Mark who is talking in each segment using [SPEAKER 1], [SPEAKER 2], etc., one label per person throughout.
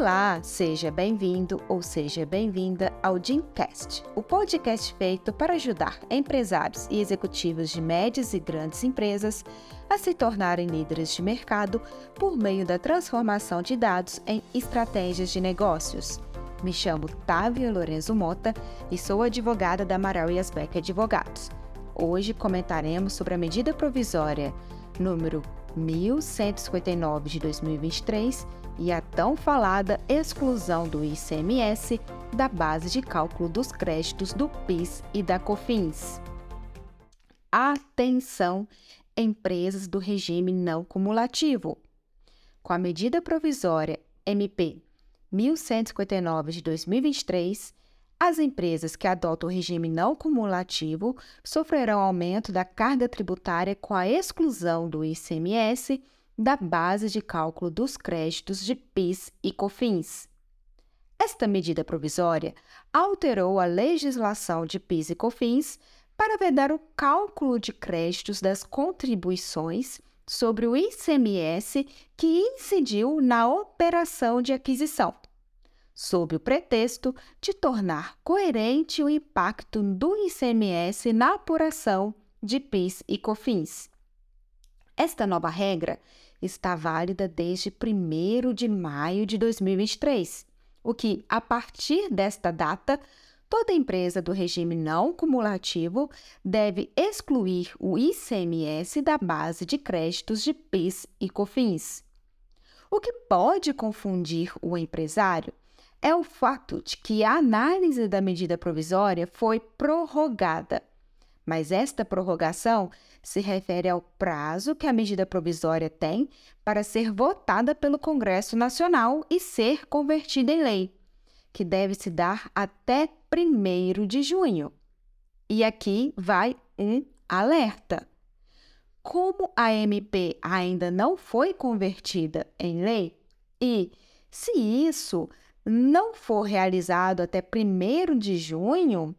[SPEAKER 1] Olá, seja bem-vindo ou seja bem-vinda ao Dimcast, o podcast feito para ajudar empresários e executivos de médias e grandes empresas a se tornarem líderes de mercado por meio da transformação de dados em estratégias de negócios. Me chamo Távia Lorenzo Mota e sou advogada da Amaral e Asbeck Advogados. Hoje comentaremos sobre a medida provisória número 1159 de 2023 e a tão falada exclusão do ICMS da base de cálculo dos créditos do PIS e da COFINS. Atenção, empresas do regime não cumulativo. Com a medida provisória MP 1159 de 2023, as empresas que adotam o regime não cumulativo sofrerão aumento da carga tributária com a exclusão do ICMS da base de cálculo dos créditos de PIS e COFINS. Esta medida provisória alterou a legislação de PIS e COFINS para vedar o cálculo de créditos das contribuições sobre o ICMS que incidiu na operação de aquisição, sob o pretexto de tornar coerente o impacto do ICMS na apuração de PIS e COFINS. Esta nova regra está válida desde 1 de maio de 2023, o que, a partir desta data, toda empresa do regime não cumulativo deve excluir o ICMS da base de créditos de PIS e COFINS. O que pode confundir o empresário é o fato de que a análise da medida provisória foi prorrogada mas esta prorrogação se refere ao prazo que a medida provisória tem para ser votada pelo Congresso Nacional e ser convertida em lei, que deve se dar até 1 de junho. E aqui vai um alerta. Como a MP ainda não foi convertida em lei, e se isso não for realizado até 1 de junho,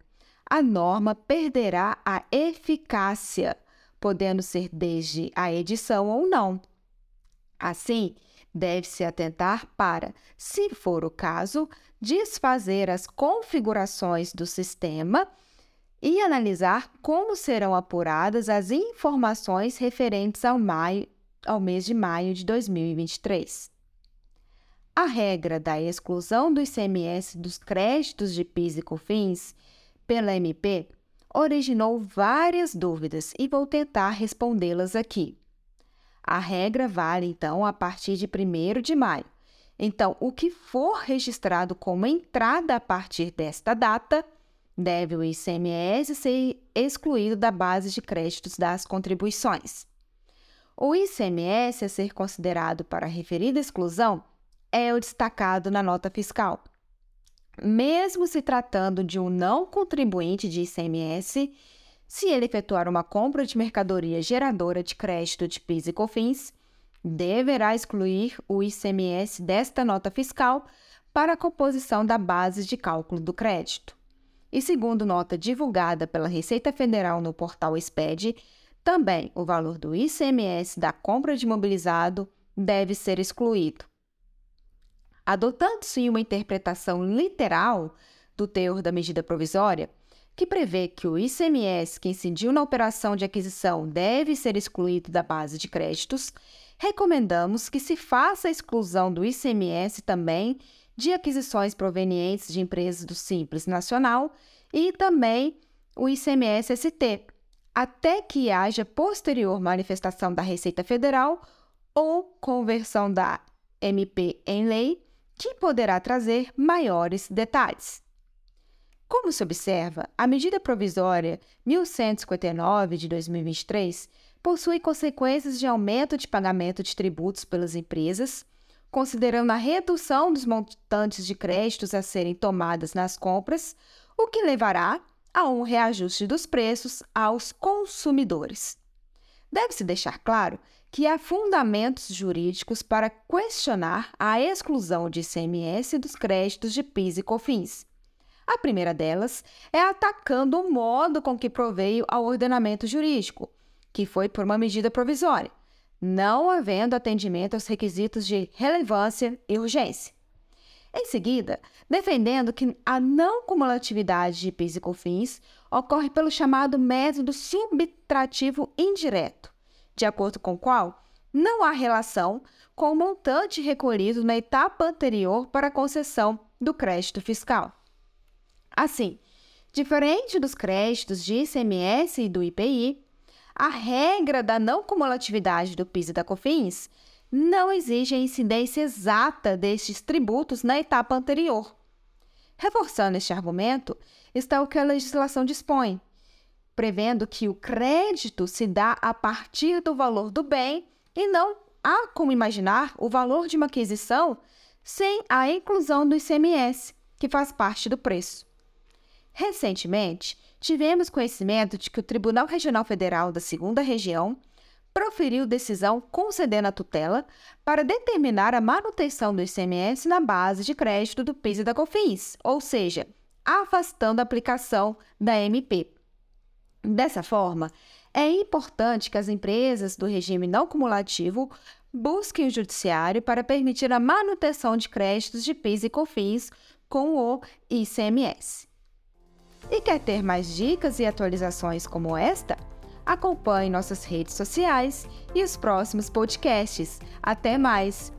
[SPEAKER 1] a norma perderá a eficácia, podendo ser desde a edição ou não. Assim, deve-se atentar para, se for o caso, desfazer as configurações do sistema e analisar como serão apuradas as informações referentes ao, maio, ao mês de maio de 2023. A regra da exclusão do ICMS dos créditos de PIS e COFINS pela MP originou várias dúvidas e vou tentar respondê-las aqui. A regra vale, então, a partir de 1 de maio. Então, o que for registrado como entrada a partir desta data, deve o ICMS ser excluído da base de créditos das contribuições. O ICMS a ser considerado para referida exclusão é o destacado na nota fiscal, mesmo se tratando de um não contribuinte de ICMS, se ele efetuar uma compra de mercadoria geradora de crédito de PIS e COFINS, deverá excluir o ICMS desta nota fiscal para a composição da base de cálculo do crédito. E segundo nota divulgada pela Receita Federal no portal SPED, também o valor do ICMS da compra de imobilizado deve ser excluído. Adotando-se uma interpretação literal do teor da medida provisória, que prevê que o ICMS que incidiu na operação de aquisição deve ser excluído da base de créditos, recomendamos que se faça a exclusão do ICMS também de aquisições provenientes de empresas do Simples Nacional e também o ICMS-ST, até que haja posterior manifestação da Receita Federal ou conversão da MP em lei que poderá trazer maiores detalhes. Como se observa, a medida provisória 1159 de 2023 possui consequências de aumento de pagamento de tributos pelas empresas, considerando a redução dos montantes de créditos a serem tomadas nas compras, o que levará a um reajuste dos preços aos consumidores. Deve-se deixar claro que há fundamentos jurídicos para questionar a exclusão de ICMS dos créditos de PIS e COFINS. A primeira delas é atacando o modo com que proveio ao ordenamento jurídico, que foi por uma medida provisória, não havendo atendimento aos requisitos de relevância e urgência. Em seguida, defendendo que a não cumulatividade de PIS e COFINS ocorre pelo chamado método subtrativo indireto, de acordo com o qual não há relação com o montante recolhido na etapa anterior para a concessão do crédito fiscal. Assim, diferente dos créditos de ICMS e do IPI, a regra da não cumulatividade do PIS e da COFINS não exige a incidência exata destes tributos na etapa anterior. Reforçando este argumento, está o que a legislação dispõe, prevendo que o crédito se dá a partir do valor do bem e não há como imaginar o valor de uma aquisição sem a inclusão do ICMS, que faz parte do preço. Recentemente, tivemos conhecimento de que o Tribunal Regional Federal da Segunda Região proferiu decisão concedendo a tutela para determinar a manutenção do ICMS na base de crédito do PIS e da COFINS, ou seja, afastando a aplicação da MP. Dessa forma, é importante que as empresas do regime não cumulativo busquem o judiciário para permitir a manutenção de créditos de PIS e COFINS com o ICMS. E quer ter mais dicas e atualizações como esta? Acompanhe nossas redes sociais e os próximos podcasts. Até mais!